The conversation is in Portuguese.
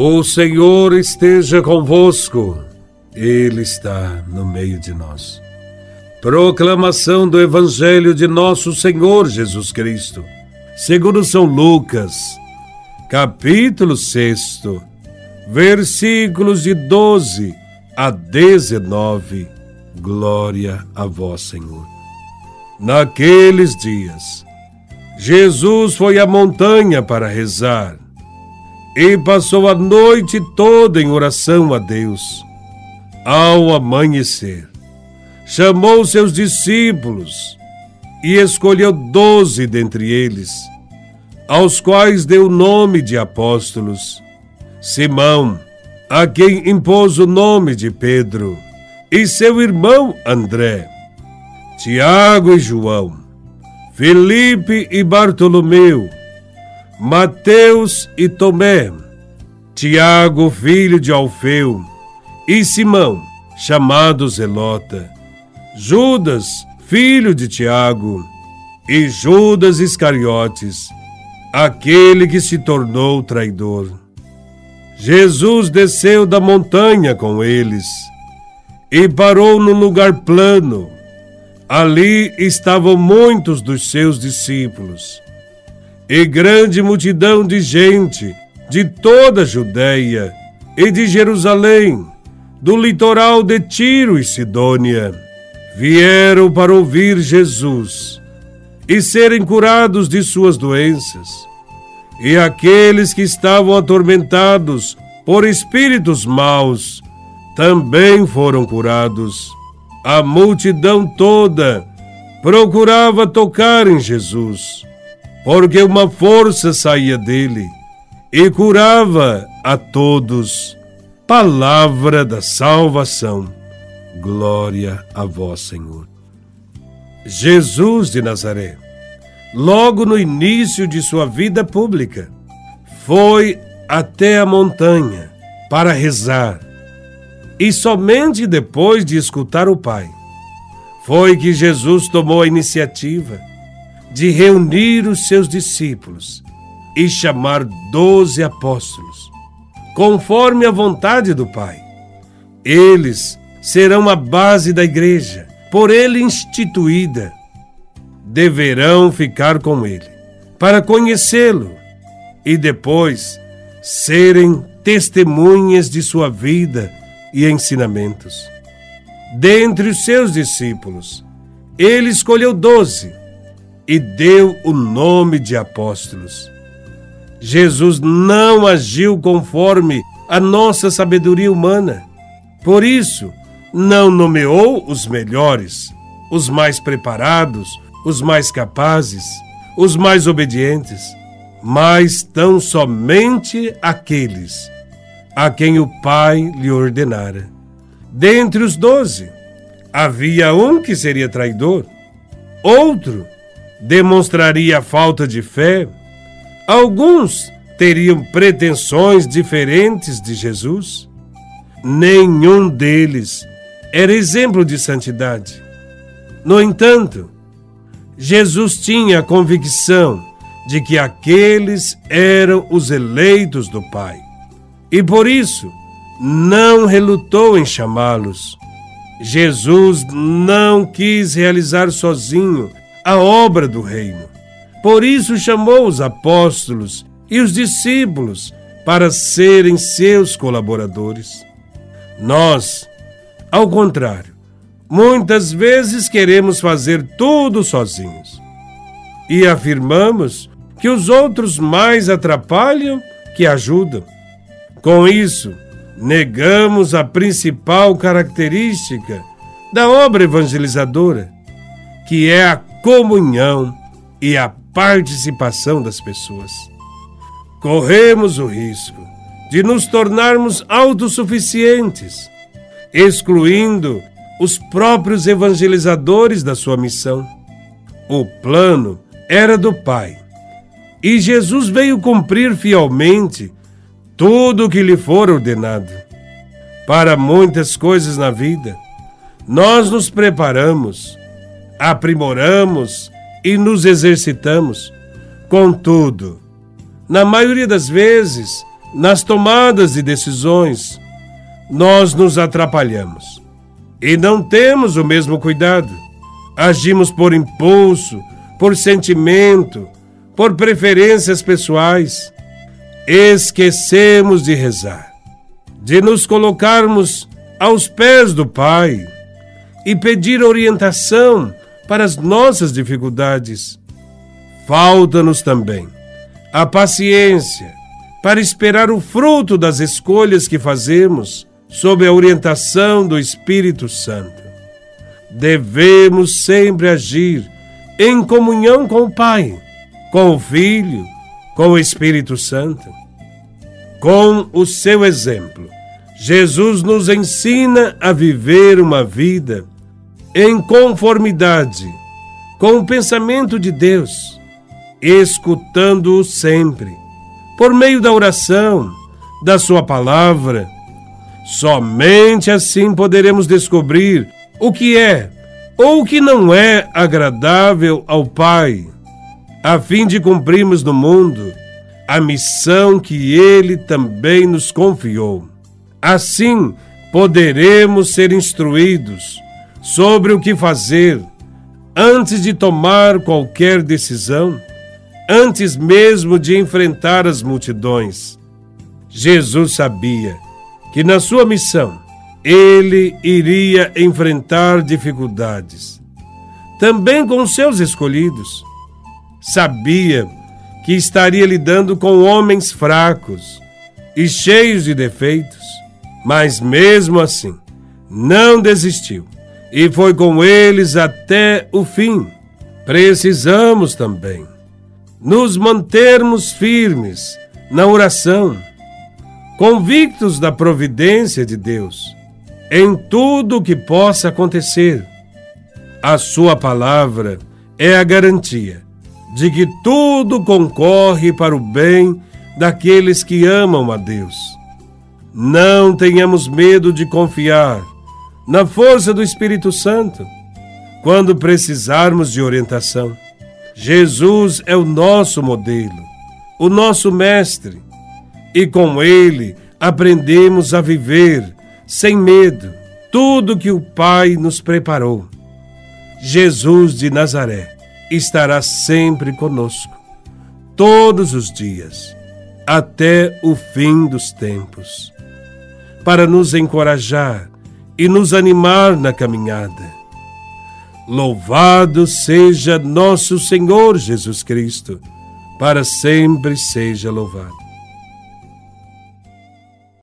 O Senhor esteja convosco, Ele está no meio de nós. Proclamação do Evangelho de Nosso Senhor Jesus Cristo, segundo São Lucas, capítulo 6, versículos de 12 a 19. Glória a Vós, Senhor. Naqueles dias, Jesus foi à montanha para rezar e passou a noite toda em oração a Deus. Ao amanhecer, chamou seus discípulos e escolheu doze dentre eles, aos quais deu o nome de apóstolos: Simão, a quem impôs o nome de Pedro, e seu irmão André, Tiago e João, Felipe e Bartolomeu, Mateus e Tomé, Tiago, filho de Alfeu, e Simão, chamado Zelota, Judas, filho de Tiago, e Judas Iscariotes, aquele que se tornou traidor. Jesus desceu da montanha com eles e parou num lugar plano. Ali estavam muitos dos seus discípulos e grande multidão de gente de toda a Judéia e de Jerusalém, do litoral de Tiro e Sidônia, vieram para ouvir Jesus e serem curados de suas doenças. E aqueles que estavam atormentados por espíritos maus também foram curados. A multidão toda procurava tocar em Jesus porque uma força saía dele e curava a todos. Palavra da salvação. Glória a vós, Senhor. Jesus de Nazaré, logo no início de sua vida pública, foi até a montanha para rezar. E somente depois de escutar o Pai, foi que Jesus tomou a iniciativa de reunir os seus discípulos e chamar doze apóstolos, conforme a vontade do Pai. Eles serão a base da igreja, por ele instituída. Deverão ficar com ele, para conhecê-lo e depois serem testemunhas de sua vida e ensinamentos. Dentre os seus discípulos, ele escolheu doze e deu o nome de apóstolos. Jesus não agiu conforme a nossa sabedoria humana. Por isso, não nomeou os melhores, os mais preparados, os mais capazes, os mais obedientes, mas tão somente aqueles a quem o Pai lhe ordenara. Dentre os doze, havia um que seria traidor, outro demonstraria falta de fé, alguns teriam pretensões diferentes de Jesus. Nenhum deles era exemplo de santidade. No entanto, Jesus tinha a convicção de que aqueles eram os eleitos do Pai e por isso não relutou em chamá-los. Jesus não quis realizar sozinho a obra do reino. Por isso chamou os apóstolos e os discípulos para serem seus colaboradores. Nós, ao contrário, muitas vezes queremos fazer tudo sozinhos e afirmamos que os outros mais atrapalham que ajudam. Com isso, negamos a principal característica da obra evangelizadora, que é a comunhão e a participação das pessoas. Corremos o risco de nos tornarmos autossuficientes, excluindo os próprios evangelizadores da sua missão. O plano era do Pai e Jesus veio cumprir fielmente tudo o que lhe for ordenado. Para muitas coisas na vida, nós nos preparamos aprimoramos e nos exercitamos. Contudo, na maioria das vezes, nas tomadas de decisões, nós nos atrapalhamos e não temos o mesmo cuidado. Agimos por impulso, por sentimento, por preferências pessoais. Esquecemos de rezar, de nos colocarmos aos pés do Pai e pedir orientação para as nossas dificuldades. Falta-nos também a paciência para esperar o fruto das escolhas que fazemos sob a orientação do Espírito Santo. Devemos sempre agir em comunhão com o Pai, com o Filho, com o Espírito Santo. Com o seu exemplo, Jesus nos ensina a viver uma vida em conformidade com o pensamento de Deus, escutando-o sempre por meio da oração, da Sua palavra. Somente assim poderemos descobrir o que é ou o que não é agradável ao Pai, a fim de cumprirmos no mundo a missão que Ele também nos confiou. Assim, poderemos ser instruídos sobre o que fazer antes de tomar qualquer decisão antes mesmo de enfrentar as multidões. Jesus sabia que na sua missão ele iria enfrentar dificuldades, também com seus escolhidos. Sabia que estaria lidando com homens fracos e cheios de defeitos, mas mesmo assim não desistiu e foi com eles até o fim. Precisamos também nos mantermos firmes na oração, convictos da providência de Deus em tudo o que possa acontecer. A Sua palavra é a garantia de que tudo concorre para o bem daqueles que amam a Deus. Não tenhamos medo de confiar na força do Espírito Santo quando precisarmos de orientação. Jesus é o nosso modelo, o nosso mestre, e com ele aprendemos a viver sem medo tudo que o Pai nos preparou. Jesus de Nazaré estará sempre conosco, todos os dias, até o fim dos tempos, para nos encorajar e nos animar na caminhada Louvado seja nosso Senhor Jesus Cristo, para sempre seja louvado.